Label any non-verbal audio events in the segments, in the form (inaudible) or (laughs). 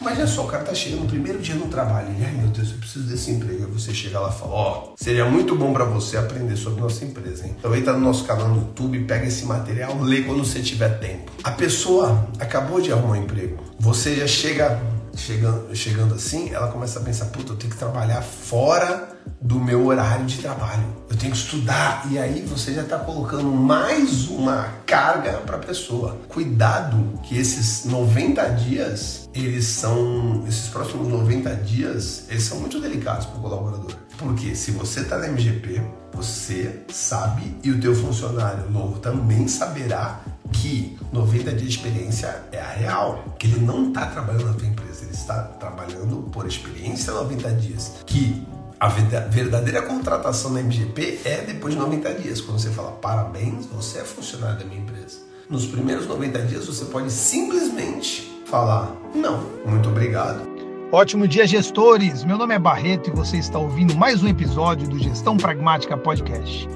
Imagina só, o cara tá chegando no primeiro dia no trabalho, ele, ai meu Deus, eu preciso desse emprego. Aí você chega lá e fala, ó, oh, seria muito bom para você aprender sobre nossa empresa, hein? Então entra no nosso canal no YouTube, pega esse material, lê quando você tiver tempo. A pessoa acabou de arrumar um emprego. Você já chega chegando, chegando assim, ela começa a pensar, puta, eu tenho que trabalhar fora do meu horário de trabalho. Eu tenho que estudar. E aí você já está colocando mais uma carga para a pessoa. Cuidado que esses 90 dias, eles são, esses próximos 90 dias, eles são muito delicados para o colaborador. Porque se você está na MGP, você sabe e o teu funcionário novo também saberá que 90 dias de experiência é a real, que ele não está trabalhando na tua empresa, ele está trabalhando por experiência 90 dias, que a verdadeira contratação na MGP é depois de 90 dias, quando você fala parabéns, você é funcionário da minha empresa. Nos primeiros 90 dias você pode simplesmente falar não, muito obrigado. Ótimo dia, gestores! Meu nome é Barreto e você está ouvindo mais um episódio do Gestão Pragmática Podcast.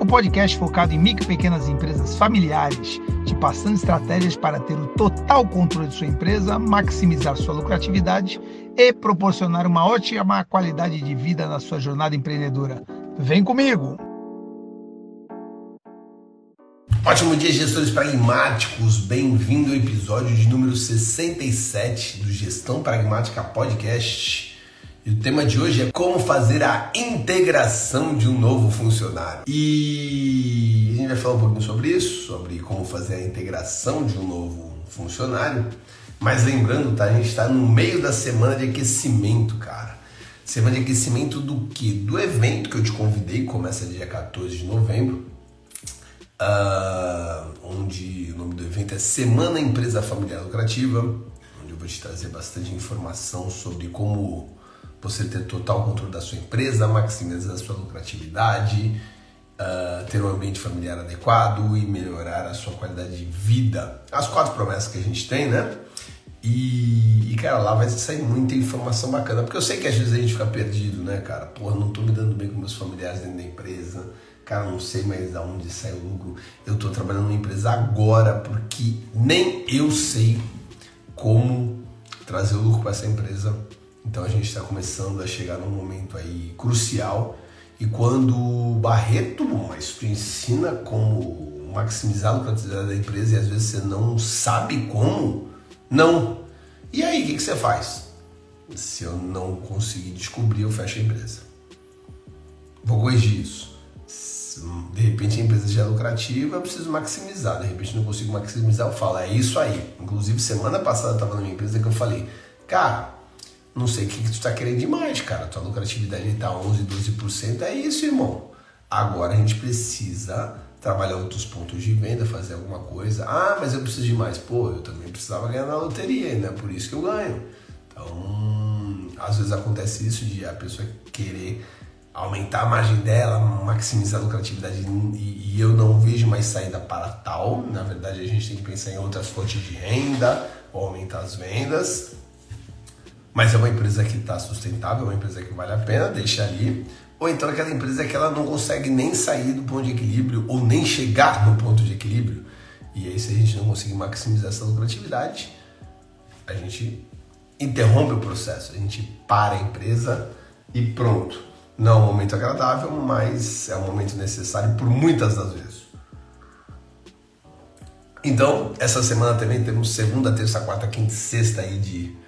O podcast focado em micro e pequenas empresas familiares, te passando estratégias para ter o total controle de sua empresa, maximizar sua lucratividade e proporcionar uma ótima qualidade de vida na sua jornada empreendedora. Vem comigo! Ótimo dia, gestores pragmáticos! Bem-vindo ao episódio de número 67 do Gestão Pragmática Podcast. E o tema de hoje é como fazer a integração de um novo funcionário. E a gente vai falar um pouquinho sobre isso, sobre como fazer a integração de um novo funcionário. Mas lembrando, tá? A gente está no meio da semana de aquecimento, cara. Semana de aquecimento do que? Do evento que eu te convidei, começa dia 14 de novembro. Uh, onde o nome do evento é Semana Empresa Familiar Lucrativa, onde eu vou te trazer bastante informação sobre como você ter total controle da sua empresa, maximizar a sua lucratividade, uh, ter um ambiente familiar adequado e melhorar a sua qualidade de vida. As quatro promessas que a gente tem, né? E, e, cara, lá vai sair muita informação bacana, porque eu sei que às vezes a gente fica perdido, né, cara? Porra, não tô me dando bem com meus familiares dentro da empresa, cara, não sei mais de onde sai o lucro. Eu tô trabalhando numa empresa agora porque nem eu sei como trazer o lucro para essa empresa então a gente está começando a chegar num momento aí crucial e quando Barreto, mas tu ensina como maximizar a lucratividade da empresa e às vezes você não sabe como, não. E aí, o que, que você faz? Se eu não conseguir descobrir, eu fecho a empresa. Vou corrigir isso. De repente a empresa já é lucrativa, eu preciso maximizar. De repente não consigo maximizar, eu falo, é isso aí. Inclusive, semana passada eu estava na minha empresa que eu falei, cara, não sei o que, que tu está querendo demais, cara. Tua lucratividade está 11, 12%. É isso, irmão. Agora a gente precisa trabalhar outros pontos de venda, fazer alguma coisa. Ah, mas eu preciso de mais. Pô, eu também precisava ganhar na loteria, né? Por isso que eu ganho. Então, às vezes acontece isso de a pessoa querer aumentar a margem dela, maximizar a lucratividade e, e eu não vejo mais saída para tal. Na verdade, a gente tem que pensar em outras fontes de renda ou aumentar as vendas mas é uma empresa que está sustentável, é uma empresa que vale a pena, deixa ali. Ou então aquela empresa que ela não consegue nem sair do ponto de equilíbrio ou nem chegar no ponto de equilíbrio. E aí, se a gente não conseguir maximizar essa lucratividade, a gente interrompe o processo, a gente para a empresa e pronto. Não é um momento agradável, mas é um momento necessário por muitas das vezes. Então, essa semana também temos segunda, terça, quarta, quinta e sexta aí de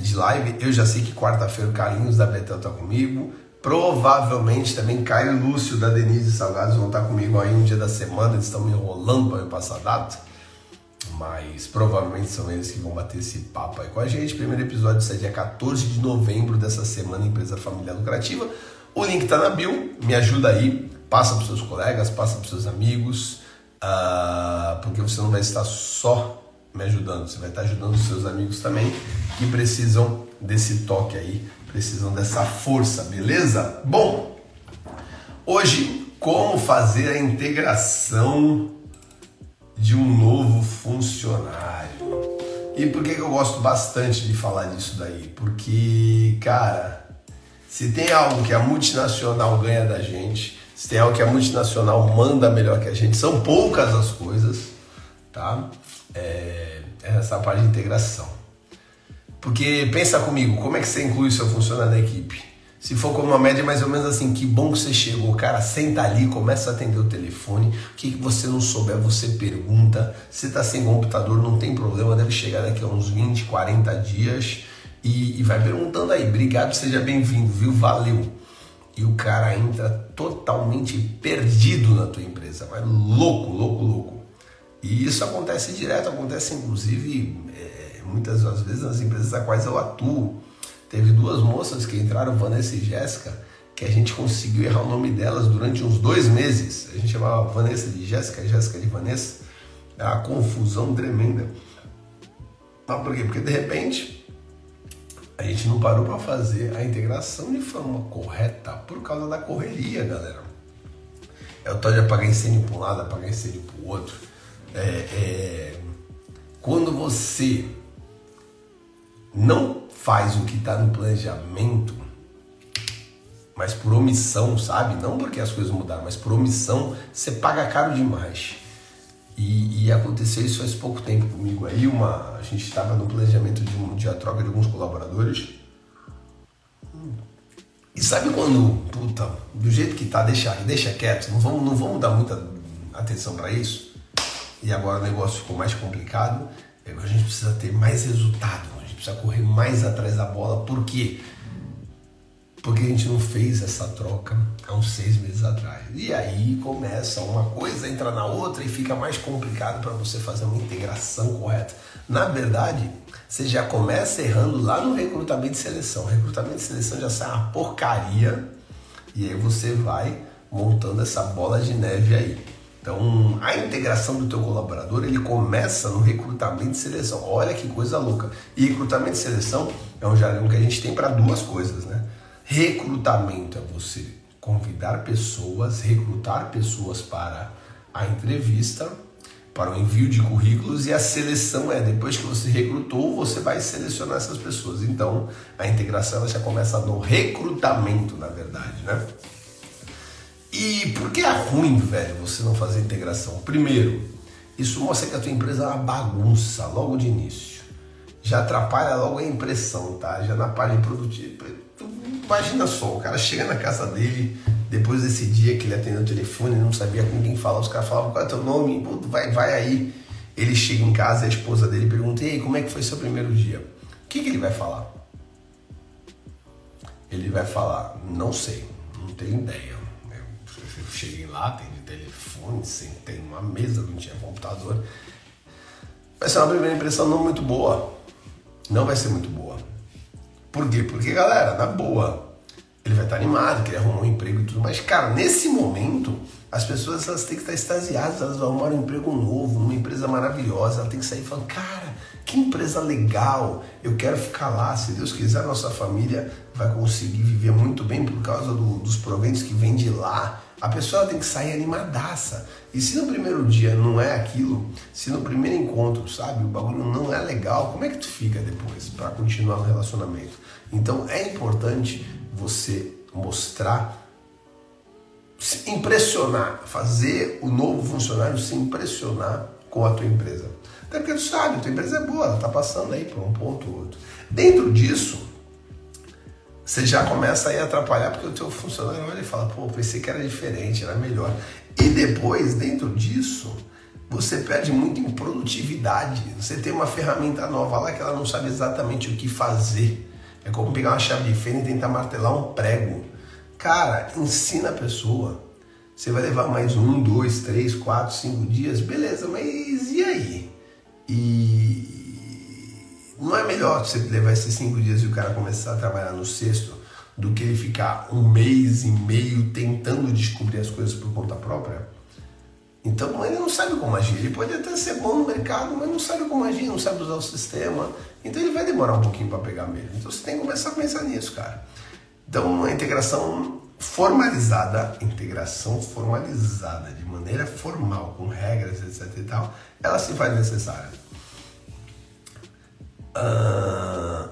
de live. Eu já sei que quarta-feira o Carlinhos da Betel está comigo. Provavelmente também Caio e Lúcio da Denise Salgados vão estar comigo aí um dia da semana. Eles estão me enrolando para eu passar data. Mas provavelmente são eles que vão bater esse papo aí com a gente. Primeiro episódio sai dia 14 de novembro dessa semana Empresa Familiar Lucrativa. O link está na bio. Me ajuda aí. Passa para seus colegas, passa para seus amigos. Uh, porque você não vai estar só me ajudando, você vai estar ajudando os seus amigos também que precisam desse toque aí, precisam dessa força, beleza? Bom, hoje como fazer a integração de um novo funcionário. E por que eu gosto bastante de falar disso daí? Porque, cara, se tem algo que a multinacional ganha da gente, se tem algo que a multinacional manda melhor que a gente, são poucas as coisas, tá? É, é essa parte de integração. Porque pensa comigo, como é que você inclui o seu funcionário na equipe? Se for como uma média mais ou menos assim, que bom que você chegou, cara, senta ali, começa a atender o telefone, o que, você não souber, você pergunta. Se tá sem computador, não tem problema, deve chegar daqui a uns 20, 40 dias e, e vai perguntando aí, obrigado, seja bem-vindo, viu? Valeu. E o cara entra totalmente perdido na tua empresa, vai louco, louco, louco. E isso acontece direto, acontece inclusive muitas das vezes nas empresas a quais eu atuo Teve duas moças que entraram, Vanessa e Jéssica, que a gente conseguiu errar o nome delas durante uns dois meses. A gente chamava Vanessa de Jéssica, Jéssica de Vanessa. É uma confusão tremenda. Mas por quê? Porque de repente a gente não parou para fazer a integração de forma correta por causa da correria, galera. É o tal de apagar incêndio para um lado, apagar incêndio para o outro. É, é... Quando você não faz o que está no planejamento, mas por omissão, sabe? Não porque as coisas mudaram, mas por omissão, você paga caro demais. E, e aconteceu isso faz pouco tempo comigo aí, uma, a gente estava no planejamento de, um, de a troca de alguns colaboradores. E sabe quando, puta, do jeito que tá, deixa, deixa quieto, não vamos, não vamos dar muita atenção para isso. E agora o negócio ficou mais complicado, agora a gente precisa ter mais resultado precisa correr mais atrás da bola. Por quê? Porque a gente não fez essa troca há uns seis meses atrás. E aí começa uma coisa, entra na outra e fica mais complicado para você fazer uma integração correta. Na verdade, você já começa errando lá no recrutamento de seleção. O recrutamento de seleção já sai uma porcaria e aí você vai montando essa bola de neve aí. Então, a integração do teu colaborador, ele começa no recrutamento e seleção. Olha que coisa louca. E recrutamento e seleção é um jargão que a gente tem para duas coisas, né? Recrutamento é você convidar pessoas, recrutar pessoas para a entrevista, para o envio de currículos e a seleção é depois que você recrutou, você vai selecionar essas pessoas. Então, a integração já começa no recrutamento, na verdade, né? E por que é ruim, velho, você não fazer integração? Primeiro, isso mostra que a tua empresa é uma bagunça logo de início. Já atrapalha logo a impressão, tá? Já na página produtiva. Imagina só, o cara chega na casa dele, depois desse dia que ele atendeu o telefone, não sabia com quem falar, os caras falavam, qual é teu nome? vai, vai aí. Ele chega em casa, a esposa dele pergunta, e aí, como é que foi seu primeiro dia? O que, que ele vai falar? Ele vai falar, não sei, não tenho ideia cheguei lá, tem telefone, sentei numa mesa, não tinha computador. Vai ser uma primeira impressão não muito boa. Não vai ser muito boa. Por quê? Porque, galera, na boa, ele vai estar animado, que ele arrumou um emprego e tudo mais. Cara, nesse momento, as pessoas elas têm que estar extasiadas, elas vão arrumar um emprego novo, uma empresa maravilhosa, ela tem que sair falando, cara, que empresa legal, eu quero ficar lá, se Deus quiser, nossa família vai conseguir viver muito bem por causa do, dos proventos que vem de lá. A pessoa tem que sair animadaça. E se no primeiro dia não é aquilo, se no primeiro encontro, sabe, o bagulho não é legal, como é que tu fica depois para continuar o relacionamento? Então é importante você mostrar, se impressionar, fazer o novo funcionário se impressionar com a tua empresa. Até porque tu sabe, tua empresa é boa, ela está passando aí por um ponto ou outro. Dentro disso, você já começa a ir atrapalhar porque o teu funcionário olha e fala, pô, pensei que era diferente, era melhor. E depois, dentro disso, você perde muito em produtividade. Você tem uma ferramenta nova lá que ela não sabe exatamente o que fazer. É como pegar uma chave de fenda e tentar martelar um prego. Cara, ensina a pessoa. Você vai levar mais um, dois, três, quatro, cinco dias, beleza, mas e aí? E não é melhor você levar esses cinco dias e o cara começar a trabalhar no sexto do que ele ficar um mês e meio tentando descobrir as coisas por conta própria? Então ele não sabe como agir. Ele pode até ser bom no mercado, mas não sabe como agir, não sabe usar o sistema. Então ele vai demorar um pouquinho para pegar mesmo. Então você tem que começar a pensar nisso, cara. Então a integração formalizada, integração formalizada, de maneira formal, com regras, etc e tal, ela se faz necessária. Ah,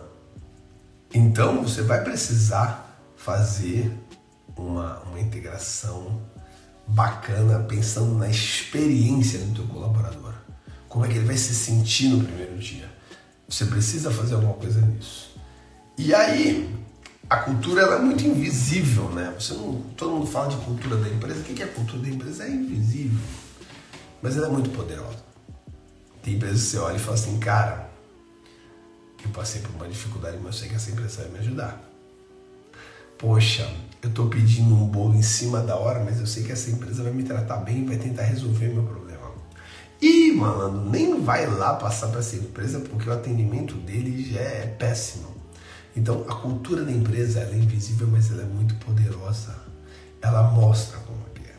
então você vai precisar fazer uma, uma integração bacana pensando na experiência do teu colaborador. Como é que ele vai se sentir no primeiro dia. Você precisa fazer alguma coisa nisso. E aí, a cultura ela é muito invisível, né? Você não, todo mundo fala de cultura da empresa. O que é a cultura da empresa? É invisível, mas ela é muito poderosa. Tem empresas que você olha e fala assim, cara, eu passei por uma dificuldade, mas sei que essa empresa vai me ajudar. Poxa, eu estou pedindo um bolo em cima da hora, mas eu sei que essa empresa vai me tratar bem e vai tentar resolver meu problema. E, malandro, nem vai lá passar para essa empresa porque o atendimento dele já é péssimo. Então, a cultura da empresa é invisível, mas ela é muito poderosa. Ela mostra como é.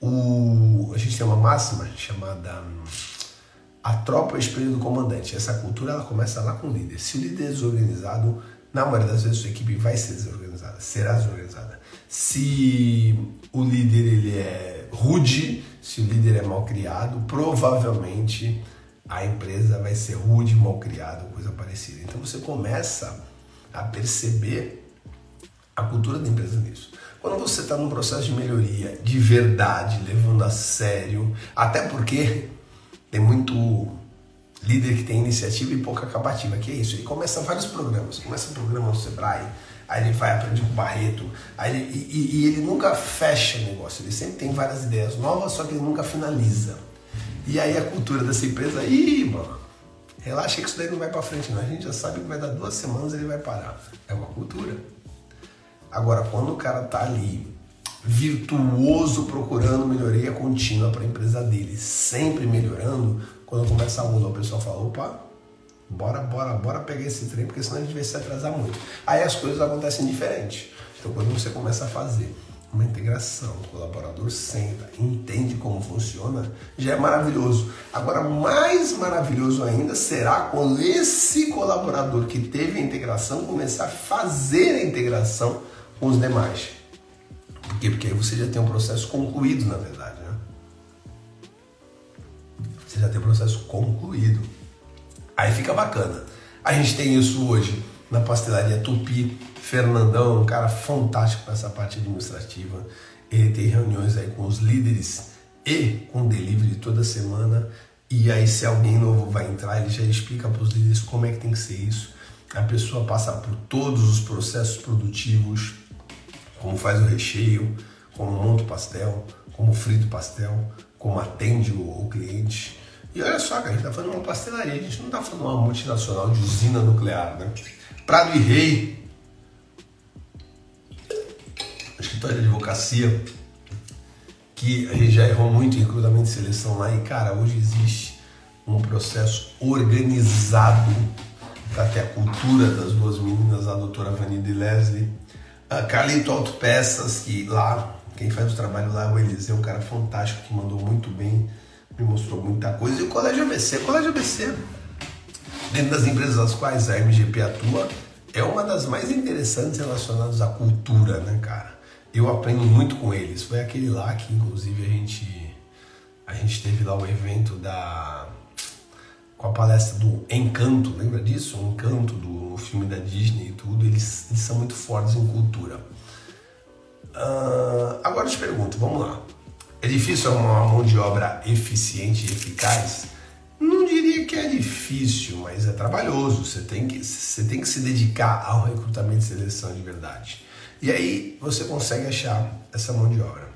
O, a gente tem uma máxima chamada a tropa é o espelho do comandante. Essa cultura ela começa lá com o líder. Se o líder é desorganizado, na maioria das vezes sua equipe vai ser desorganizada, será desorganizada. Se o líder ele é rude, se o líder é mal criado, provavelmente a empresa vai ser rude, mal criada, coisa parecida. Então você começa a perceber a cultura da empresa nisso. Quando você está num processo de melhoria de verdade, levando a sério, até porque tem muito líder que tem iniciativa e pouca capativa, que é isso. Ele começa vários programas, começa um programa no Sebrae, aí ele vai aprender com o Barreto, aí ele, e, e, ele nunca fecha o negócio, ele sempre tem várias ideias novas, só que ele nunca finaliza. E aí a cultura dessa empresa, ih, mano, relaxa que isso daí não vai para frente, não. A gente já sabe que vai dar duas semanas ele vai parar. É uma cultura. Agora, quando o cara tá ali virtuoso procurando melhoria contínua para a empresa dele, sempre melhorando, quando começa a onda, o pessoal fala, opa, bora, bora, bora pegar esse trem, porque senão a gente vai se atrasar muito. Aí as coisas acontecem diferente. Então quando você começa a fazer uma integração, o colaborador senta, entende como funciona, já é maravilhoso. Agora, mais maravilhoso ainda será quando esse colaborador que teve a integração começar a fazer a integração com os demais. Por quê? Porque aí você já tem um processo concluído, na verdade. Né? Você já tem um processo concluído. Aí fica bacana. A gente tem isso hoje na pastelaria Tupi. Fernandão, um cara fantástico nessa parte administrativa. Ele tem reuniões aí com os líderes e com delivery toda semana. E aí, se alguém novo vai entrar, ele já explica para os líderes como é que tem que ser isso. A pessoa passa por todos os processos produtivos, como faz o recheio, como monta o pastel, como frita o pastel, como atende o, o cliente. E olha só, a gente está fazendo uma pastelaria, a gente não está fazendo uma multinacional de usina nuclear, né? Prado e Rei, escritório de advocacia, que a gente já errou muito em recrutamento de seleção lá, e cara, hoje existe um processo organizado para ter a cultura das duas meninas, a doutora Vanida e Leslie, a Carlito Autopeças, que lá, quem faz o trabalho lá é o Eliseu, um cara fantástico que mandou muito bem, me mostrou muita coisa. E o Colégio ABC, o Colégio ABC, dentro das empresas das quais a MGP atua, é uma das mais interessantes relacionadas à cultura, né, cara? Eu aprendo muito com eles. Foi aquele lá que, inclusive, a gente, a gente teve lá o evento da com a palestra do Encanto, lembra disso? O Encanto do filme da Disney e tudo, eles, eles são muito fortes em cultura. Uh, agora eu te pergunto, vamos lá. É difícil uma mão de obra eficiente e eficaz? Não diria que é difícil, mas é trabalhoso. Você tem que, você tem que se dedicar ao recrutamento e seleção de verdade. E aí você consegue achar essa mão de obra.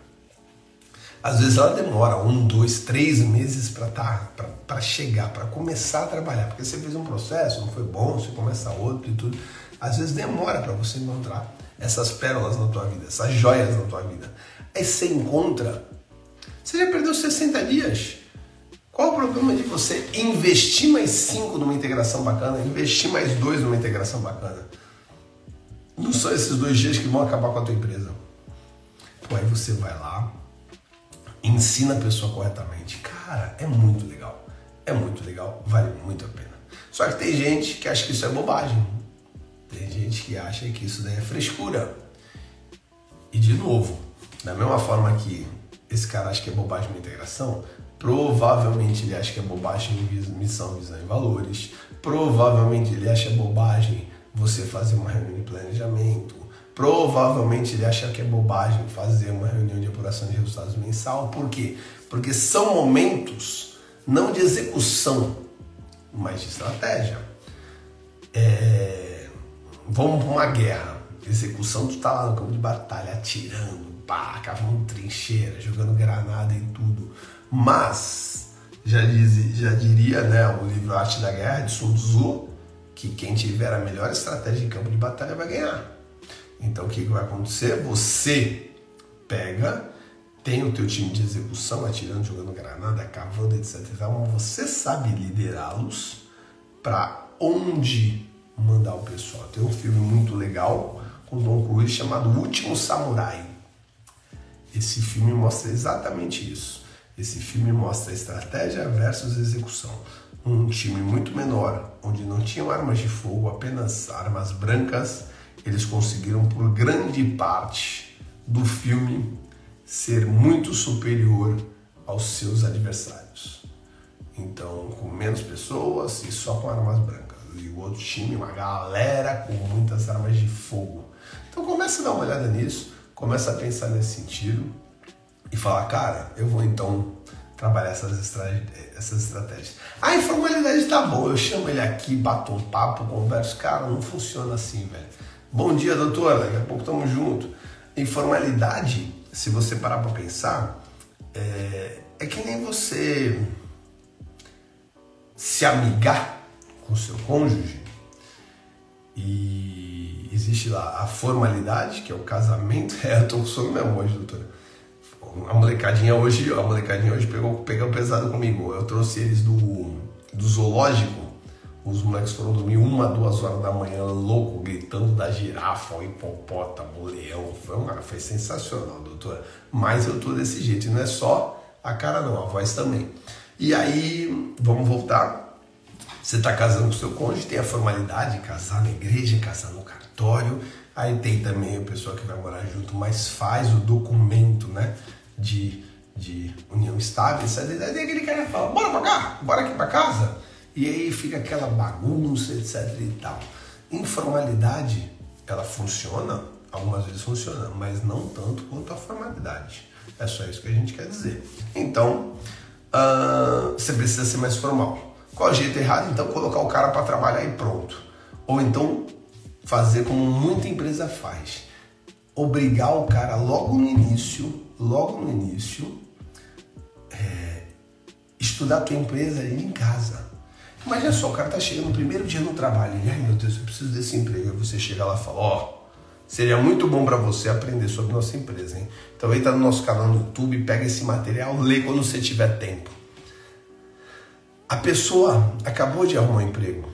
Às vezes ela demora um, dois, três meses para tá, para chegar, para começar a trabalhar, porque você fez um processo, não foi bom, você começa outro e tudo. Às vezes demora para você encontrar essas pérolas na tua vida, essas joias na tua vida. Aí você encontra, você já perdeu 60 dias. Qual o problema de você investir mais cinco numa integração bacana, investir mais dois numa integração bacana? Não são esses dois dias que vão acabar com a tua empresa. Pô, aí você vai lá, ensina a pessoa corretamente. Cara, é muito legal. É muito legal, vale muito a pena. Só que tem gente que acha que isso é bobagem. Tem gente que acha que isso daí é frescura. E de novo, da mesma forma que esse cara acha que é bobagem uma integração, provavelmente ele acha que é bobagem missão, visão e valores. Provavelmente ele acha bobagem você fazer uma reunião de planejamento, Provavelmente ele acha que é bobagem fazer uma reunião de apuração de resultados mensal. Por quê? Porque são momentos não de execução, mas de estratégia. É, vamos para uma guerra. Execução, tu tá lá no campo de batalha, atirando, pá, cavando trincheira, jogando granada e tudo. Mas, já, diz, já diria né, o livro Arte da Guerra de Sun Tzu, que quem tiver a melhor estratégia em campo de batalha vai ganhar. Então o que, vai acontecer? Você pega, tem o teu time de execução, atirando, jogando granada, cavando, etc. Então você sabe liderá-los para onde mandar o pessoal. Tem um filme muito legal com Tom Cruise chamado Último Samurai. Esse filme mostra exatamente isso. Esse filme mostra estratégia versus execução. Um time muito menor, onde não tinham armas de fogo, apenas armas brancas, eles conseguiram por grande parte do filme ser muito superior aos seus adversários. Então, com menos pessoas e só com armas brancas. E o outro time, uma galera com muitas armas de fogo. Então, começa a dar uma olhada nisso, começa a pensar nesse sentido e falar, cara, eu vou então trabalhar essas, essas estratégias. A informalidade tá bom, eu chamo ele aqui, bato um papo, converso, cara, não funciona assim, velho. Bom dia, doutor, daqui a pouco estamos juntos. Informalidade, se você parar para pensar, é, é que nem você se amigar com seu cônjuge e existe lá a formalidade, que é o casamento. (laughs) É, eu tô com sono mesmo hoje, doutora. A molecadinha hoje, a molecadinha hoje pegou, pegou pesado comigo. Eu trouxe eles do, do zoológico os moleques foram dormir uma, duas horas da manhã, louco, gritando da girafa, o hipopótamo, o leão. Foi, uma, foi sensacional, doutora. Mas eu tô desse jeito. E não é só a cara, não, a voz também. E aí, vamos voltar. Você está casando com seu cônjuge, tem a formalidade, casar na igreja, casar no cartório. Aí tem também a pessoa que vai morar junto, mas faz o documento, né? De, de união estável. Aí tem aquele cara fala: bora pra cá, bora aqui pra casa. E aí fica aquela bagunça, etc e tal. Informalidade, ela funciona, algumas vezes funciona, mas não tanto quanto a formalidade. É só isso que a gente quer dizer. Então, uh, você precisa ser mais formal. Qual é o jeito errado? Então, colocar o cara para trabalhar e pronto. Ou então, fazer como muita empresa faz. Obrigar o cara logo no início, logo no início, é, estudar a tua empresa em casa Imagina só, o cara tá chegando no primeiro dia no trabalho, e ai meu Deus, eu preciso desse emprego. Aí você chega lá e fala, ó, oh, seria muito bom para você aprender sobre nossa empresa, hein? Então entra no nosso canal no YouTube, pega esse material, lê quando você tiver tempo. A pessoa acabou de arrumar um emprego.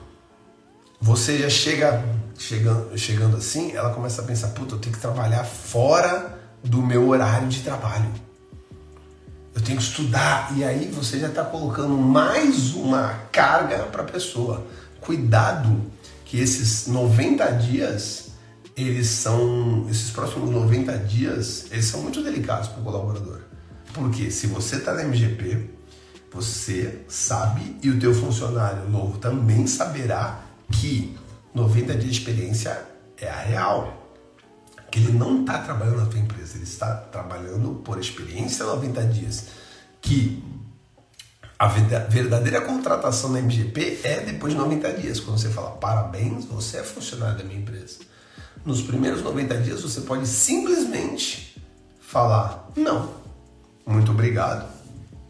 Você já chega chegando, chegando assim, ela começa a pensar, puta, eu tenho que trabalhar fora do meu horário de trabalho eu tenho que estudar. E aí você já está colocando mais uma carga para a pessoa. Cuidado que esses 90 dias, eles são, esses próximos 90 dias, eles são muito delicados para o colaborador. Porque se você está na MGP, você sabe e o teu funcionário novo também saberá que 90 dias de experiência é a real que ele não está trabalhando na tua empresa, ele está trabalhando por experiência 90 dias. Que a verdadeira contratação na MGP é depois de 90 dias, quando você fala parabéns, você é funcionário da minha empresa. Nos primeiros 90 dias você pode simplesmente falar não, muito obrigado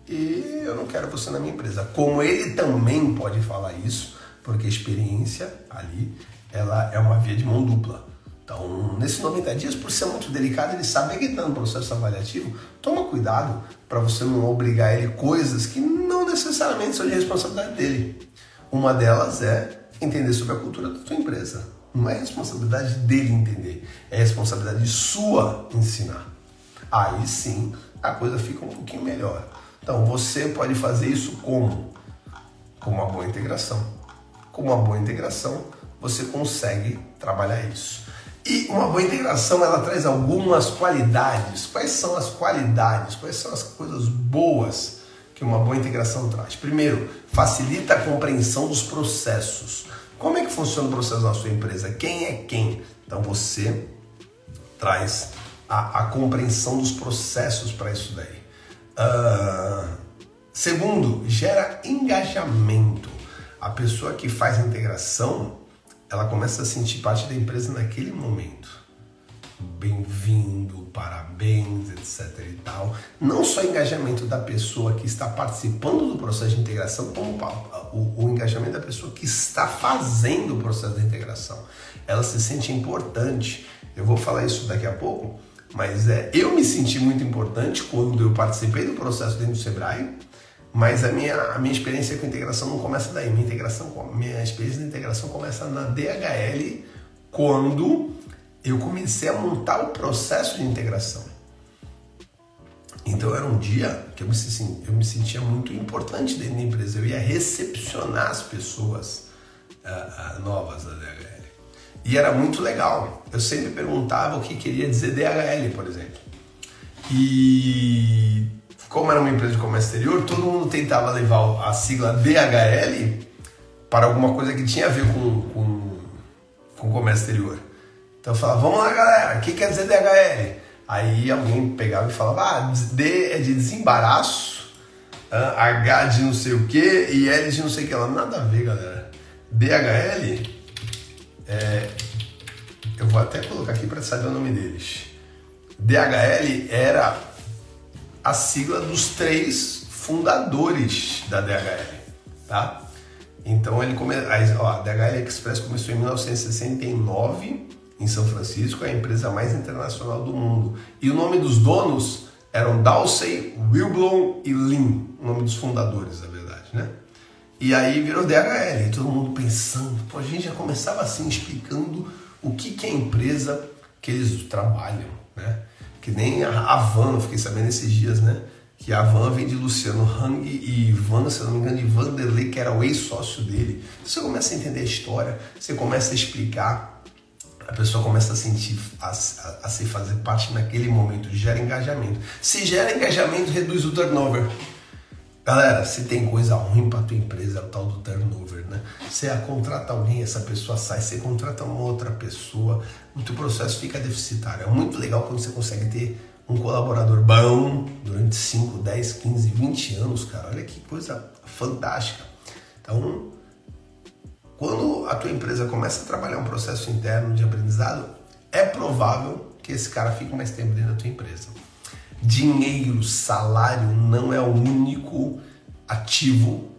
e eu não quero você na minha empresa. Como ele também pode falar isso, porque a experiência ali ela é uma via de mão dupla. Então, nesses 90 dias, por ser muito delicado, ele sabe que está no processo avaliativo, toma cuidado para você não obrigar ele coisas que não necessariamente são de responsabilidade dele. Uma delas é entender sobre a cultura da tua empresa. Não é responsabilidade dele entender, é responsabilidade sua ensinar. Aí sim a coisa fica um pouquinho melhor. Então você pode fazer isso como? Com uma boa integração. Com uma boa integração, você consegue trabalhar isso. E uma boa integração ela traz algumas qualidades. Quais são as qualidades? Quais são as coisas boas que uma boa integração traz? Primeiro, facilita a compreensão dos processos. Como é que funciona o processo na sua empresa? Quem é quem? Então você traz a, a compreensão dos processos para isso daí. Uh, segundo, gera engajamento. A pessoa que faz a integração ela começa a sentir parte da empresa naquele momento. Bem-vindo, parabéns, etc e tal. Não só engajamento da pessoa que está participando do processo de integração, como o, o engajamento da pessoa que está fazendo o processo de integração. Ela se sente importante. Eu vou falar isso daqui a pouco, mas é, eu me senti muito importante quando eu participei do processo dentro do Sebrae mas a minha, a minha experiência com integração não começa daí. Minha, integração, minha experiência de integração começa na DHL, quando eu comecei a montar o processo de integração. Então era um dia que eu me, eu me sentia muito importante dentro da empresa. Eu ia recepcionar as pessoas uh, uh, novas da DHL. E era muito legal. Eu sempre perguntava o que queria dizer DHL, por exemplo. E como era uma empresa de comércio exterior, todo mundo tentava levar a sigla DHL para alguma coisa que tinha a ver com, com, com comércio exterior. Então eu falava, vamos lá galera, o que quer dizer DHL? Aí alguém pegava e falava, ah, D é de desembaraço, H de não sei o que e L de não sei o que lá. Nada a ver, galera. DHL, é, eu vou até colocar aqui para saber o nome deles. DHL era a sigla dos três fundadores da DHL, tá? Então ele come... a DHL Express começou em 1969 em São Francisco, é a empresa mais internacional do mundo. E o nome dos donos eram Dawsey, Wilblom e Lin, o nome dos fundadores, na verdade, né? E aí virou DHL, e todo mundo pensando, pô, a gente já começava assim explicando o que, que é a empresa que eles trabalham, né? Que nem a, a Van, eu fiquei sabendo esses dias, né? Que a Van vem de Luciano Hang e Ivan, se não me engano, de Vanderlei, que era o ex-sócio dele. Você começa a entender a história, você começa a explicar, a pessoa começa a sentir, a, a, a se fazer parte naquele momento, gera engajamento. Se gera engajamento, reduz o turnover. Galera, se tem coisa ruim para tua empresa, é o tal do turnover, né? Você contrata alguém, essa pessoa sai, você contrata uma outra pessoa, o teu processo fica deficitário. É muito legal quando você consegue ter um colaborador bom durante 5, 10, 15, 20 anos, cara. Olha que coisa fantástica. Então, quando a tua empresa começa a trabalhar um processo interno de aprendizado, é provável que esse cara fique mais tempo dentro da tua empresa. Dinheiro, salário não é o único ativo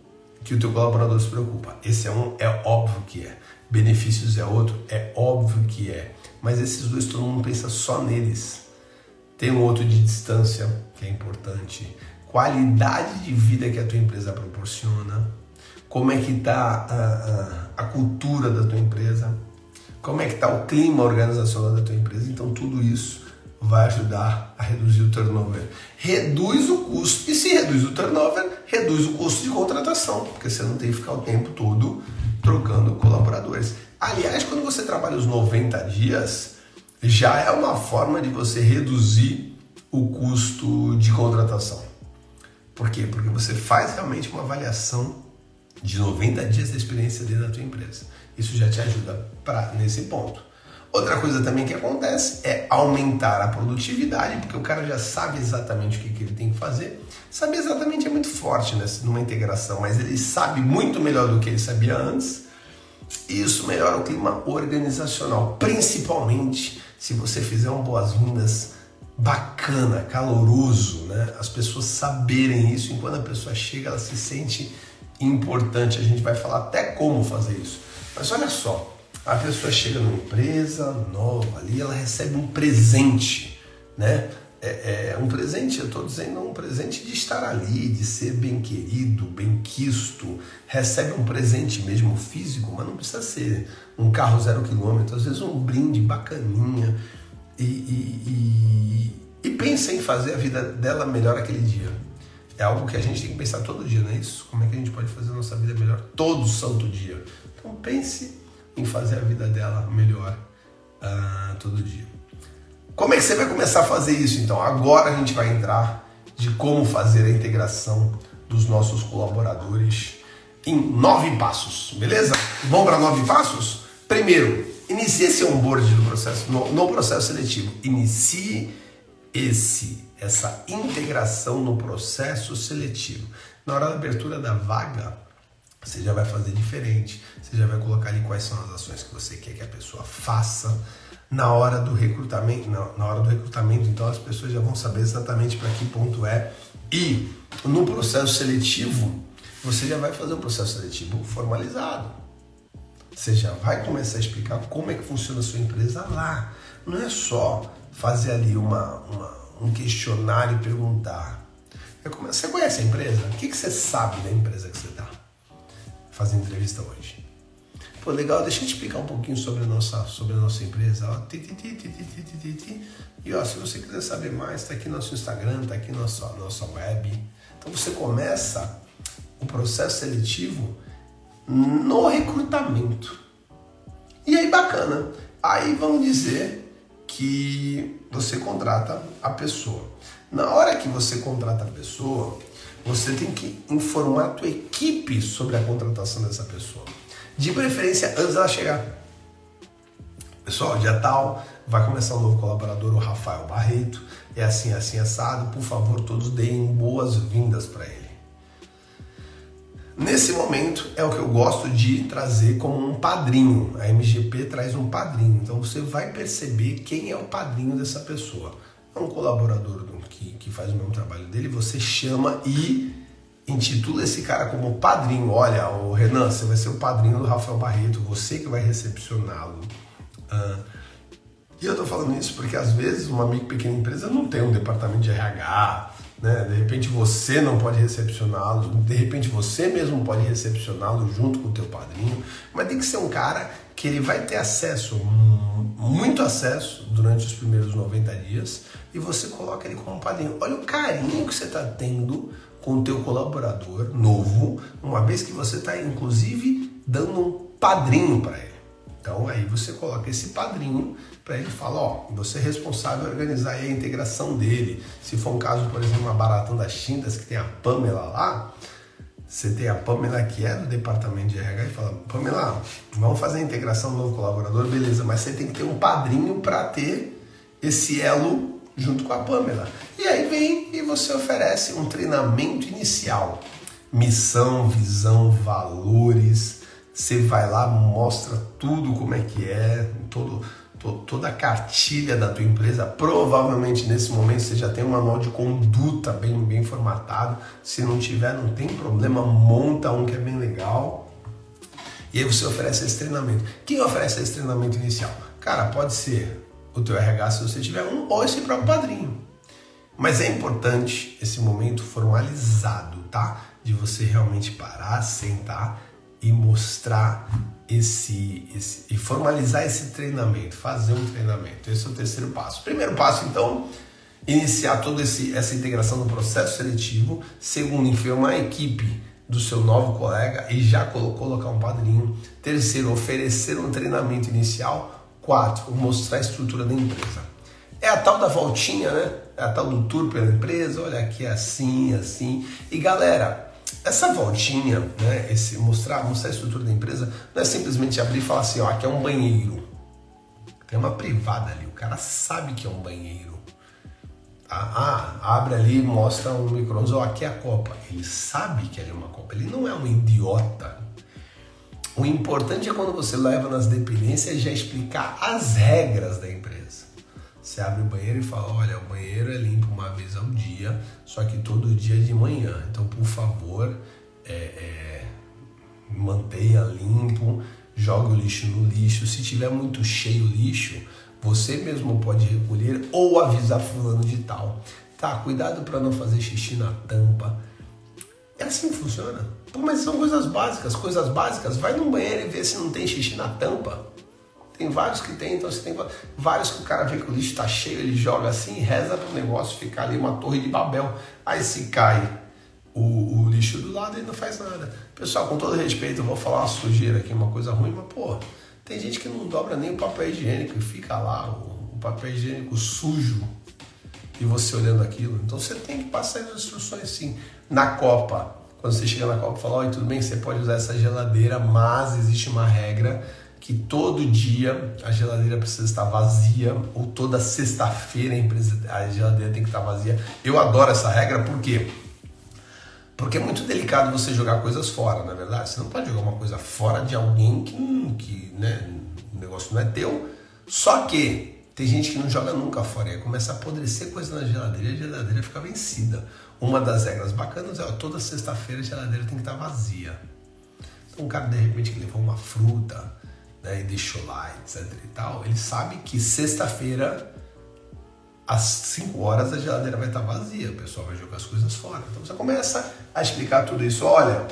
que o teu colaborador se preocupa. Esse é um, é óbvio que é. Benefícios é outro, é óbvio que é. Mas esses dois todo mundo pensa só neles. Tem um outro de distância que é importante. Qualidade de vida que a tua empresa proporciona. Como é que está a, a, a cultura da tua empresa. Como é que está o clima organizacional da tua empresa. Então tudo isso vai ajudar a reduzir o turnover. Reduz o custo, e se reduz o turnover, reduz o custo de contratação, porque você não tem que ficar o tempo todo trocando colaboradores. Aliás, quando você trabalha os 90 dias, já é uma forma de você reduzir o custo de contratação. Por quê? Porque você faz realmente uma avaliação de 90 dias de experiência dentro da tua empresa. Isso já te ajuda pra, nesse ponto. Outra coisa também que acontece é aumentar a produtividade, porque o cara já sabe exatamente o que, que ele tem que fazer. Saber exatamente é muito forte nessa, numa integração, mas ele sabe muito melhor do que ele sabia antes. E isso melhora o clima organizacional, principalmente se você fizer um boas-vindas bacana, caloroso, né? As pessoas saberem isso, enquanto a pessoa chega, ela se sente importante. A gente vai falar até como fazer isso. Mas olha só, a pessoa chega numa empresa nova ali, ela recebe um presente, né? É, é um presente, eu estou dizendo um presente de estar ali, de ser bem querido, bem quisto. Recebe um presente mesmo físico, mas não precisa ser um carro zero quilômetro, às vezes um brinde bacaninha. E, e, e, e pensa em fazer a vida dela melhor aquele dia. É algo que a gente tem que pensar todo dia, não é isso? Como é que a gente pode fazer a nossa vida melhor todo santo dia? Então pense em fazer a vida dela melhor uh, todo dia. Como é que você vai começar a fazer isso então? Agora a gente vai entrar de como fazer a integração dos nossos colaboradores em nove passos, beleza? Vamos para nove passos? Primeiro, inicie esse onboard no processo, no, no processo seletivo. Inicie esse, essa integração no processo seletivo. Na hora da abertura da vaga, Você já vai fazer diferente, você já vai colocar ali quais são as ações que você quer que a pessoa faça na hora do recrutamento, na, na hora do recrutamento, então as pessoas já vão saber exatamente para que ponto é. E no processo seletivo, você já vai fazer um processo seletivo formalizado. Você já vai começar a explicar como é que funciona a sua empresa lá. Não é só fazer ali uma, uma um questionário e perguntar. É você conhece a empresa? O que, que você sabe da empresa que você fazendo entrevista hoje. Pô, legal, deixa eu te explicar um pouquinho sobre a nossa, sobre a nossa empresa. Ó. E ó, se você quiser saber mais, está aqui nosso Instagram, está aqui nossa, nossa web. Então você começa o processo seletivo no recrutamento. E aí bacana. Aí vamos dizer que você contrata a pessoa. Na hora que você contrata a pessoa, você tem que informar a tua equipe sobre a contratação dessa pessoa. De preferência antes dela chegar. Pessoal, dia tal, vai começar um novo colaborador, o Rafael Barreto. É assim, assim, assado. Por favor, todos deem boas-vindas para ele. Nesse momento é o que eu gosto de trazer como um padrinho. A MGP traz um padrinho. Então você vai perceber quem é o padrinho dessa pessoa. É um colaborador que, que faz o mesmo trabalho dele, você chama e intitula esse cara como padrinho. Olha, o Renan, você vai ser o padrinho do Rafael Barreto, você que vai recepcioná-lo. Ah, e eu tô falando isso porque às vezes uma pequena empresa não tem um departamento de RH, né? De repente você não pode recepcioná-lo, de repente você mesmo pode recepcioná-lo junto com o teu padrinho, mas tem que ser um cara que ele vai ter acesso, muito acesso durante os primeiros 90 dias e você coloca ele como padrinho. Olha o carinho que você está tendo com o teu colaborador novo, uma vez que você está inclusive dando um padrinho para ele. Então aí você coloca esse padrinho para ele falar, ó, você é responsável por organizar a integração dele. Se for um caso, por exemplo, uma baratão das tintas que tem a Pamela lá, você tem a Pamela que é do departamento de RH e fala, Pamela, vamos fazer a integração do novo colaborador, beleza, mas você tem que ter um padrinho para ter esse elo junto com a Pamela. E aí vem e você oferece um treinamento inicial. Missão, visão, valores. Você vai lá, mostra tudo como é que é, todo, toda a cartilha da tua empresa. Provavelmente nesse momento você já tem um manual de conduta bem, bem formatado. Se não tiver, não tem problema, monta um que é bem legal. E aí você oferece esse treinamento. Quem oferece esse treinamento inicial? Cara, pode ser o teu RH se você tiver um ou esse próprio padrinho. Mas é importante esse momento formalizado, tá? De você realmente parar, sentar e mostrar esse, esse e formalizar esse treinamento, fazer um treinamento. Esse é o terceiro passo. Primeiro passo, então, iniciar toda essa integração no processo seletivo. Segundo, informar a equipe do seu novo colega e já colocar um padrinho. Terceiro, oferecer um treinamento inicial Quatro, mostrar a estrutura da empresa. É a tal da voltinha, né? É a tal do tour pela empresa, olha aqui assim, assim. E galera, essa voltinha, né? Esse mostrar, mostrar a estrutura da empresa, não é simplesmente abrir e falar assim, ó, aqui é um banheiro. Tem uma privada ali, o cara sabe que é um banheiro. Ah, ah abre ali, mostra um micro-ondas, ó, aqui é a copa. Ele sabe que ali é uma copa, ele não é um idiota o importante é quando você leva nas dependências já explicar as regras da empresa. Você abre o banheiro e fala: olha, o banheiro é limpo uma vez ao dia, só que todo dia de manhã. Então, por favor, é, é, mantenha limpo, jogue o lixo no lixo. Se tiver muito cheio o lixo, você mesmo pode recolher ou avisar fulano de tal. Tá, cuidado para não fazer xixi na tampa é assim que funciona. Pô, mas são coisas básicas, coisas básicas. Vai no banheiro e vê se não tem xixi na tampa. Tem vários que tem, então você tem vários que o cara vê que o lixo está cheio, ele joga assim reza para o negócio ficar ali uma torre de Babel. Aí se cai o, o, lixo do lado e não faz nada. Pessoal, com todo respeito, eu vou falar uma sujeira aqui, uma coisa ruim, mas pô, tem gente que não dobra nem o papel higiênico e fica lá o, o papel higiênico sujo e você olhando aquilo. Então você tem que passar as instruções assim. Na Copa, quando você chega na Copa e fala, oi, tudo bem, você pode usar essa geladeira, mas existe uma regra que todo dia a geladeira precisa estar vazia, ou toda sexta-feira a geladeira tem que estar vazia. Eu adoro essa regra, por quê? Porque é muito delicado você jogar coisas fora, na é verdade. Você não pode jogar uma coisa fora de alguém que, que né, o negócio não é teu. Só que tem gente que não joga nunca fora. E começa a apodrecer coisa na geladeira e a geladeira fica vencida. Uma das regras bacanas é ó, toda sexta-feira a geladeira tem que estar vazia. Então, um cara de repente que levou uma fruta né, e deixou lá, etc e tal, ele sabe que sexta-feira às 5 horas a geladeira vai estar vazia, o pessoal vai jogar as coisas fora. Então você começa a explicar tudo isso. Olha,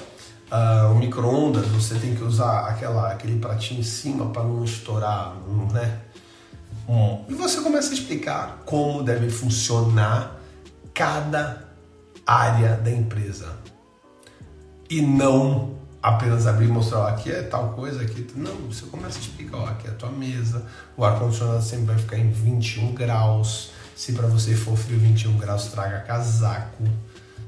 uh, o micro-ondas você tem que usar aquela, aquele pratinho em cima para não estourar, né? Hum. E você começa a explicar como deve funcionar cada área da empresa. E não apenas abrir e mostrar, ó, aqui é tal coisa, aqui. Não, você começa a explicar, ó, aqui é a tua mesa, o ar-condicionado sempre vai ficar em 21 graus se para você for frio 21 graus, traga casaco.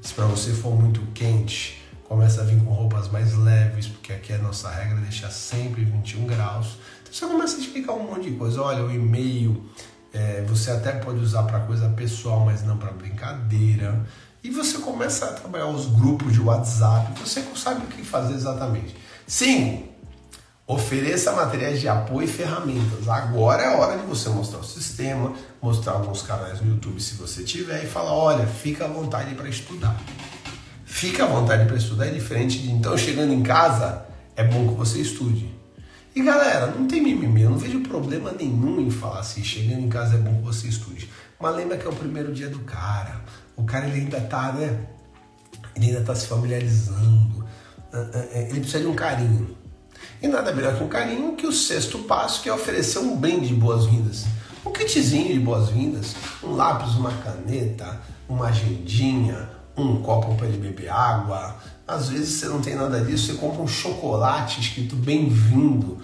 Se para você for muito quente, começa a vir com roupas mais leves, porque aqui é a nossa regra deixar sempre 21 graus. Então você começa a explicar um monte de coisa. Olha, o e-mail é, você até pode usar para coisa pessoal, mas não para brincadeira. E você começa a trabalhar os grupos de WhatsApp, você sabe o que fazer exatamente. Sim, Ofereça materiais de apoio e ferramentas. Agora é hora de você mostrar o sistema, mostrar alguns canais no YouTube se você tiver e falar: olha, fica à vontade para estudar. Fica à vontade para estudar é diferente de então chegando em casa é bom que você estude. E galera, não tem mimimi, eu não vejo problema nenhum em falar assim, chegando em casa é bom que você estude. Mas lembra que é o primeiro dia do cara. O cara ele ainda tá, né? Ele ainda tá se familiarizando. Ah, ah, é, ele precisa de um carinho. E nada melhor que um carinho que o sexto passo, que é oferecer um brinde de boas-vindas. Um kitzinho de boas-vindas, um lápis, uma caneta, uma agendinha, um copo para ele beber água. Às vezes você não tem nada disso, você compra um chocolate escrito bem-vindo.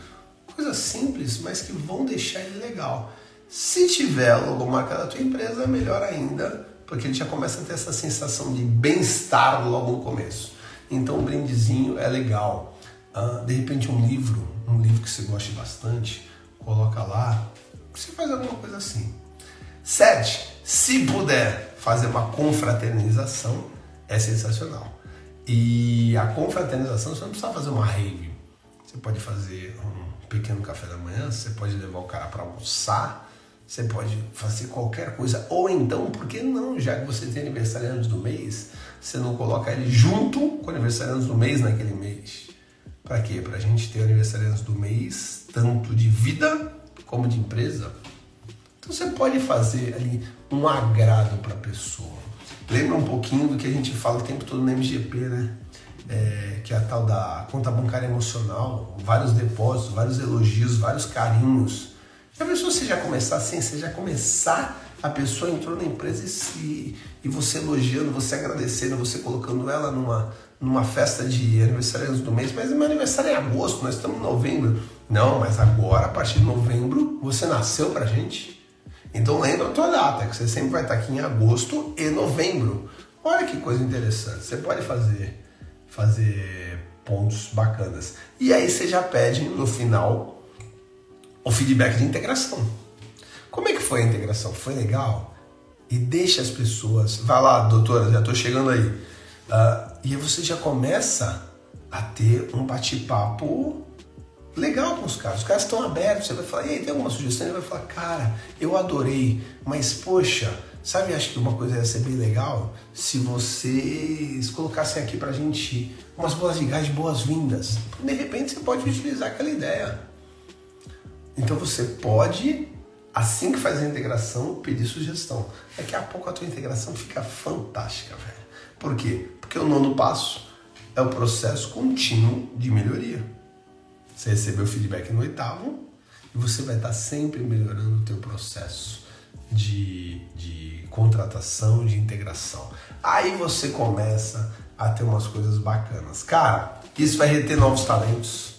Coisas simples, mas que vão deixar ele legal. Se tiver logomarca da tua empresa, melhor ainda, porque ele já começa a ter essa sensação de bem-estar logo no começo. Então, um brindezinho é legal. Ah, de repente um livro, um livro que você goste bastante, coloca lá, você faz alguma coisa assim. Sete, se puder fazer uma confraternização, é sensacional. E a confraternização você não precisa fazer uma rave. Você pode fazer um pequeno café da manhã, você pode levar o cara para almoçar, você pode fazer qualquer coisa. Ou então, por que não, já que você tem aniversariantes do mês, você não coloca ele junto com aniversariantes do mês naquele mês? Para quê? Para a gente ter aniversariantes do mês, tanto de vida como de empresa. Então você pode fazer ali um agrado para a pessoa. Lembra um pouquinho do que a gente fala o tempo todo no MGP, né? É, que é a tal da conta bancária emocional, vários depósitos, vários elogios, vários carinhos. Já pensou se já começar assim, você já começar, a pessoa entrou na empresa e, se, e você elogiando, você agradecendo, você colocando ela numa, numa festa de aniversário do mês, mas meu aniversário é em agosto, nós estamos em novembro. Não, mas agora, a partir de novembro, você nasceu pra gente. Então lembra a tua data, que você sempre vai estar aqui em agosto e novembro. Olha que coisa interessante. Você pode fazer, fazer pontos bacanas. E aí você já pede no final o feedback de integração. Como é que foi a integração? Foi legal? E deixa as pessoas. Vai lá, doutora, já estou chegando aí. Uh, e aí você já começa a ter um bate-papo legal com os caras. Os caras estão abertos. Você vai falar, e aí, tem alguma sugestão? Ele vai falar, cara, eu adorei, mas poxa, sabe, acho que uma coisa ia ser bem legal se vocês colocassem aqui pra gente umas bolas de gás boas-vindas. De repente você pode utilizar aquela ideia. Então você pode, assim que faz a integração, pedir sugestão. Daqui a pouco a tua integração fica fantástica, velho. Por quê? Porque o nono passo é o processo contínuo de melhoria. Você recebeu feedback no oitavo e você vai estar sempre melhorando o teu processo de, de contratação, de integração. Aí você começa a ter umas coisas bacanas. Cara, isso vai reter novos talentos.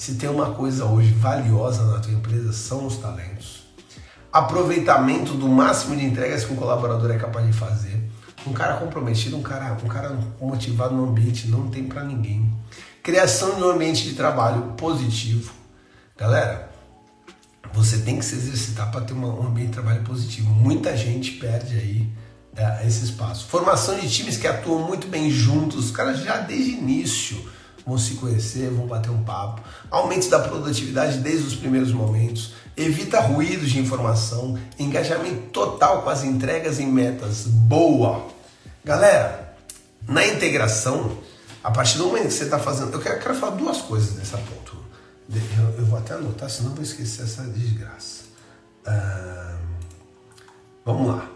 Se tem uma coisa hoje valiosa na tua empresa, são os talentos. Aproveitamento do máximo de entregas que um colaborador é capaz de fazer um cara comprometido, um cara, um cara motivado no ambiente não tem para ninguém. Criação de um ambiente de trabalho positivo. Galera, você tem que se exercitar para ter uma, um ambiente de trabalho positivo. Muita gente perde aí é, esse espaço. Formação de times que atuam muito bem juntos, os caras já desde o início vão se conhecer, vão bater um papo. Aumento da produtividade desde os primeiros momentos. Evita ruídos de informação. Engajamento total com as entregas em metas. Boa! Galera, na integração, a partir do momento que você está fazendo. Eu quero, quero, falar duas coisas nessa ponto. Eu, eu, vou até anotar, senão vou esquecer essa desgraça. Ah, vamos lá.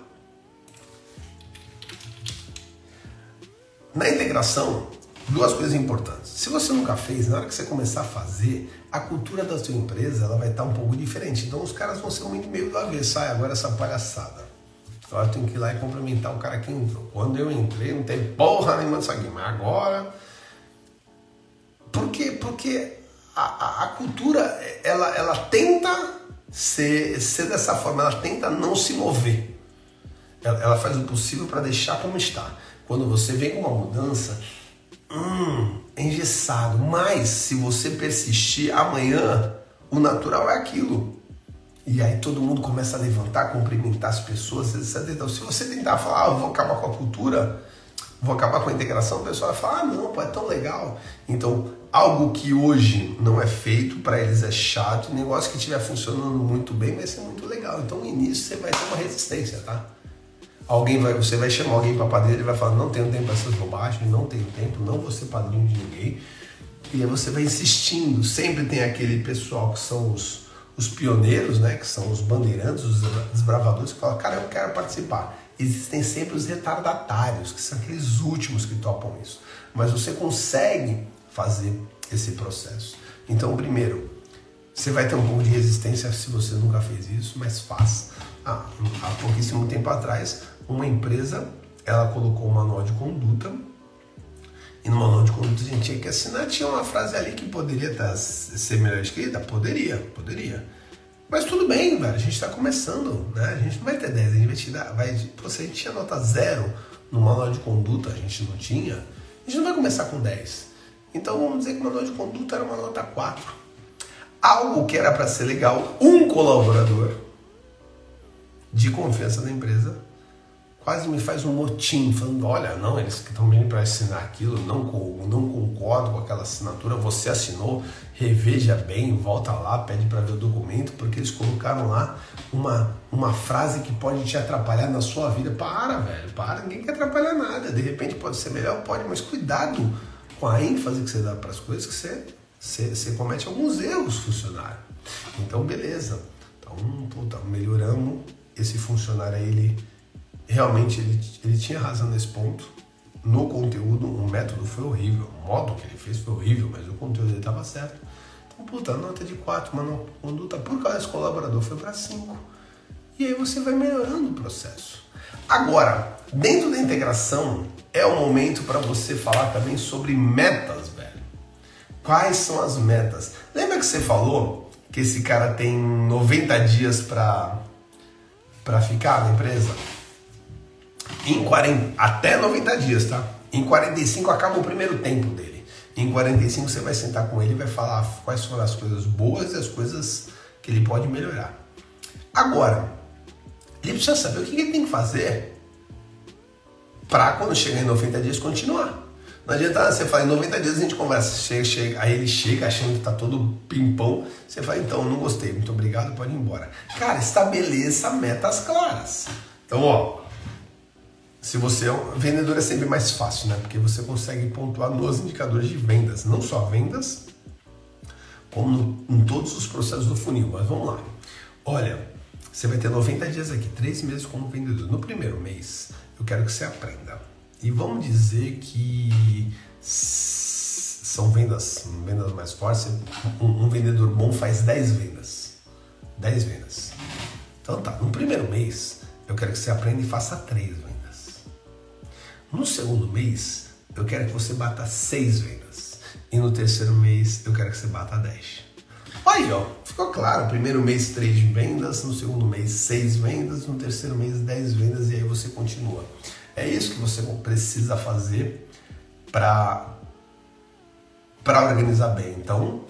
Na integração, duas coisas importantes. Se você nunca fez, na hora que você começar a fazer, a cultura da sua empresa ela vai estar um pouco diferente. Então os caras vão ser muito meio do avesso. Ah, agora essa palhaçada. Agora eu tenho que ir lá e complementar o cara que entrou. Quando eu entrei, não tem porra nenhuma disso aqui. Mas agora. Por quê? Porque a, a, a cultura, ela, ela tenta ser, ser dessa forma, ela tenta não se mover. Ela, ela faz o possível para deixar como está. Quando você vem com uma mudança, hum, engessado. Mas se você persistir, amanhã o natural é aquilo. E aí todo mundo começa a levantar, cumprimentar as pessoas. Então, se você tentar falar, ah, vou acabar com a cultura, vou acabar com a integração, o pessoal vai falar, ah, não, pô, é tão legal. Então, algo que hoje não é feito, para eles é chato, negócio que estiver funcionando muito bem vai ser muito legal. Então, no início você vai ter uma resistência, tá? Alguém vai, você vai chamar alguém para padrinho, ele vai falar, não tenho tempo para essas bobagens, não tenho tempo, não vou ser padrinho de ninguém. E aí você vai insistindo. Sempre tem aquele pessoal que são os, os pioneiros, né? Que são os bandeirantes, os desbravadores, que falam, cara, eu quero participar. Existem sempre os retardatários, que são aqueles últimos que topam isso. Mas você consegue fazer esse processo. Então, primeiro, você vai ter um pouco de resistência se você nunca fez isso, mas faça. Ah, há pouquíssimo tempo atrás, uma empresa ela colocou um manual de conduta e no manual de conduta a gente tinha que assinar, tinha uma frase ali que poderia tá, ser melhor escrita? Poderia, poderia. Mas tudo bem, velho, a gente está começando, né? A gente não vai ter 10, a gente vai te dar. Vai, pô, se a gente tinha nota zero no manual de conduta, a gente não tinha, a gente não vai começar com 10. Então vamos dizer que o manual de conduta era uma nota 4. Algo que era para ser legal, um colaborador de confiança da empresa quase me faz um motim, falando: olha, não, eles que estão vindo para assinar aquilo, não, não concordo com aquela assinatura, você assinou, reveja bem, volta lá, pede para ver o documento, porque eles colocaram lá uma, uma frase que pode te atrapalhar na sua vida. Para, velho, para, ninguém quer atrapalhar nada. De repente pode ser melhor, pode, mas cuidado com a ênfase que você dá para as coisas, que você, você, você comete alguns erros, funcionário. Então, beleza. Então, puta, melhoramos esse funcionário aí, ele realmente ele, ele tinha razão nesse ponto. No conteúdo, o método foi horrível, o modo que ele fez foi horrível, mas o conteúdo estava certo. Então, puta, nota de 4, mas conduta por causa desse colaborador foi para 5. E aí você vai melhorando o processo. Agora, dentro da integração, é o momento para você falar também sobre metas, velho. Quais são as metas? Lembra que você falou que esse cara tem 90 dias para para ficar na empresa? Em 40, até 90 dias, tá? Em 45 acaba o primeiro tempo dele. Em 45 você vai sentar com ele e vai falar quais foram as coisas boas e as coisas que ele pode melhorar. Agora, ele precisa saber o que ele tem que fazer para quando chegar em 90 dias continuar. Não adianta você falar, em 90 dias a gente conversa, chega, chega, aí ele chega achando que tá todo pimpão, você fala, então, não gostei, muito obrigado, pode ir embora. Cara, estabeleça metas claras. Então, ó, se você é um vendedor é sempre mais fácil, né? Porque você consegue pontuar nos indicadores de vendas, não só vendas, como no, em todos os processos do funil. Mas vamos lá. Olha, você vai ter 90 dias aqui, 3 meses como vendedor. No primeiro mês, eu quero que você aprenda e vamos dizer que são vendas, vendas mais fortes. Um, um vendedor bom faz 10 vendas. 10 vendas. Então tá, no primeiro mês eu quero que você aprenda e faça 3 vendas. No segundo mês, eu quero que você bata 6 vendas. E no terceiro mês, eu quero que você bata 10. Aí, ó, ficou claro. Primeiro mês, 3 vendas. No segundo mês, 6 vendas. No terceiro mês, 10 vendas. E aí você continua. É isso que você precisa fazer para para organizar bem. Então,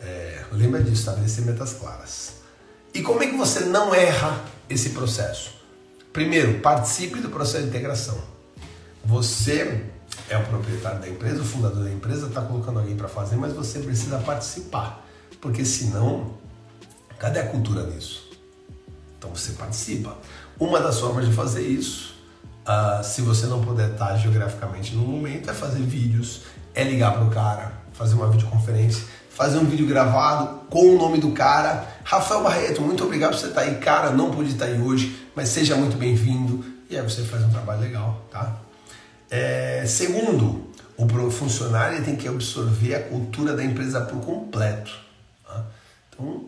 é, lembra disso, estabelecer metas claras. E como é que você não erra esse processo? Primeiro, participe do processo de integração. Você é o proprietário da empresa, o fundador da empresa, está colocando alguém para fazer, mas você precisa participar, porque senão, cadê a cultura nisso? Então você participa. Uma das formas de fazer isso, uh, se você não puder estar geograficamente no momento, é fazer vídeos, é ligar para o cara, fazer uma videoconferência, fazer um vídeo gravado com o nome do cara. Rafael Barreto, muito obrigado por você estar aí. Cara, não pude estar aí hoje, mas seja muito bem-vindo. E aí você faz um trabalho legal, tá? É, segundo, o funcionário tem que absorver a cultura da empresa por completo. Tá? Então,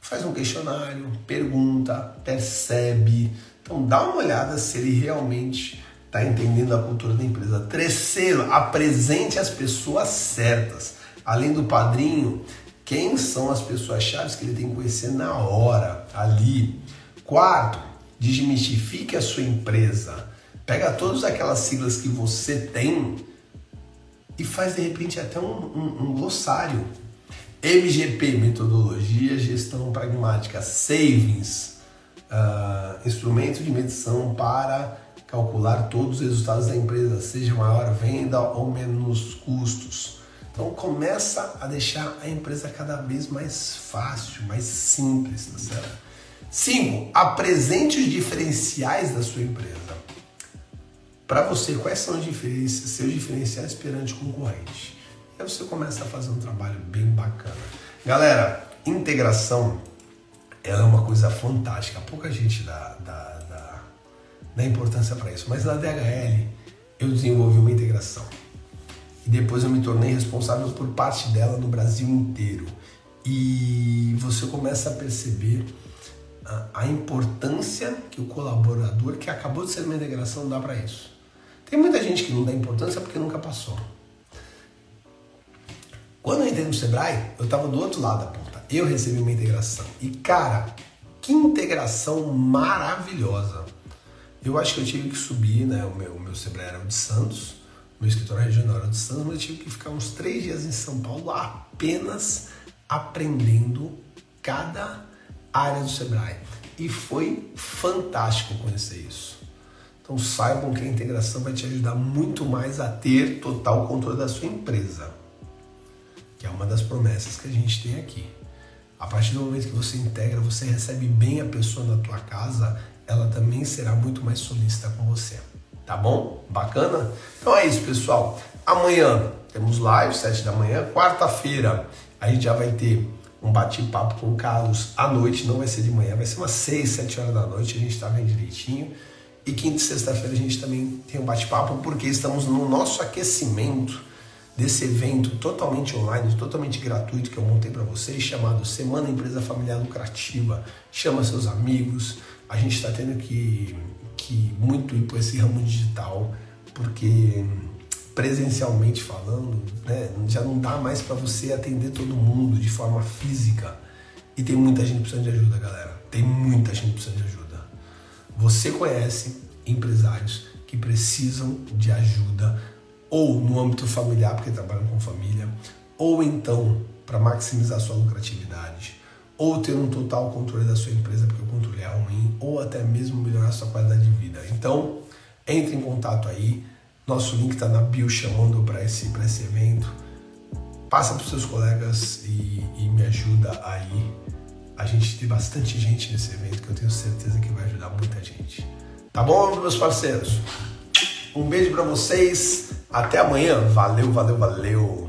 faz um questionário, pergunta, percebe. Então, dá uma olhada se ele realmente está entendendo a cultura da empresa. Terceiro, apresente as pessoas certas. Além do padrinho, quem são as pessoas chaves que ele tem que conhecer na hora, ali. Quarto, desmistifique a sua empresa. Pega todas aquelas siglas que você tem e faz de repente até um, um, um glossário. MGP, metodologia, gestão pragmática, savings, uh, instrumento de medição para calcular todos os resultados da empresa, seja maior venda ou menos custos. Então começa a deixar a empresa cada vez mais fácil, mais simples, tá certo? 5. Apresente os diferenciais da sua empresa. Para você, quais são os diferenciais, seus diferenciais perante o concorrente? E aí você começa a fazer um trabalho bem bacana. Galera, integração ela é uma coisa fantástica. Pouca gente dá, dá, dá, dá importância para isso. Mas na DHL eu desenvolvi uma integração. E depois eu me tornei responsável por parte dela no Brasil inteiro. E você começa a perceber a, a importância que o colaborador que acabou de ser uma integração dá para isso. Tem muita gente que não dá importância porque nunca passou. Quando eu entrei no Sebrae, eu estava do outro lado da porta. Eu recebi uma integração. E cara, que integração maravilhosa. Eu acho que eu tive que subir, né? O meu, o meu Sebrae era o de Santos, meu escritório regional era o de Santos, mas eu tive que ficar uns três dias em São Paulo apenas aprendendo cada área do Sebrae. E foi fantástico conhecer isso. Então saibam que a integração vai te ajudar muito mais a ter total controle da sua empresa, que é uma das promessas que a gente tem aqui. A partir do momento que você integra, você recebe bem a pessoa na tua casa, ela também será muito mais solícita com você. Tá bom? Bacana? Então é isso, pessoal. Amanhã temos live, 7 da manhã. Quarta-feira a gente já vai ter um bate-papo com o Carlos à noite, não vai ser de manhã, vai ser umas 6, 7 horas da noite, a gente está vendo direitinho. E quinta e sexta-feira a gente também tem um bate-papo, porque estamos no nosso aquecimento desse evento totalmente online, totalmente gratuito que eu montei para vocês, chamado Semana Empresa Familiar Lucrativa. Chama seus amigos. A gente está tendo que, que muito ir para esse ramo digital, porque presencialmente falando, né, já não dá mais para você atender todo mundo de forma física. E tem muita gente precisando de ajuda, galera. Tem muita gente precisando de ajuda. Você conhece empresários que precisam de ajuda ou no âmbito familiar, porque trabalham com família, ou então para maximizar sua lucratividade, ou ter um total controle da sua empresa porque o controle é ruim, ou até mesmo melhorar sua qualidade de vida. Então, entre em contato aí. Nosso link está na bio chamando para esse, esse evento. Passa para os seus colegas e, e me ajuda aí a gente tem bastante gente nesse evento que eu tenho certeza que vai ajudar muita gente. Tá bom, meus parceiros? Um beijo para vocês. Até amanhã. Valeu, valeu, valeu.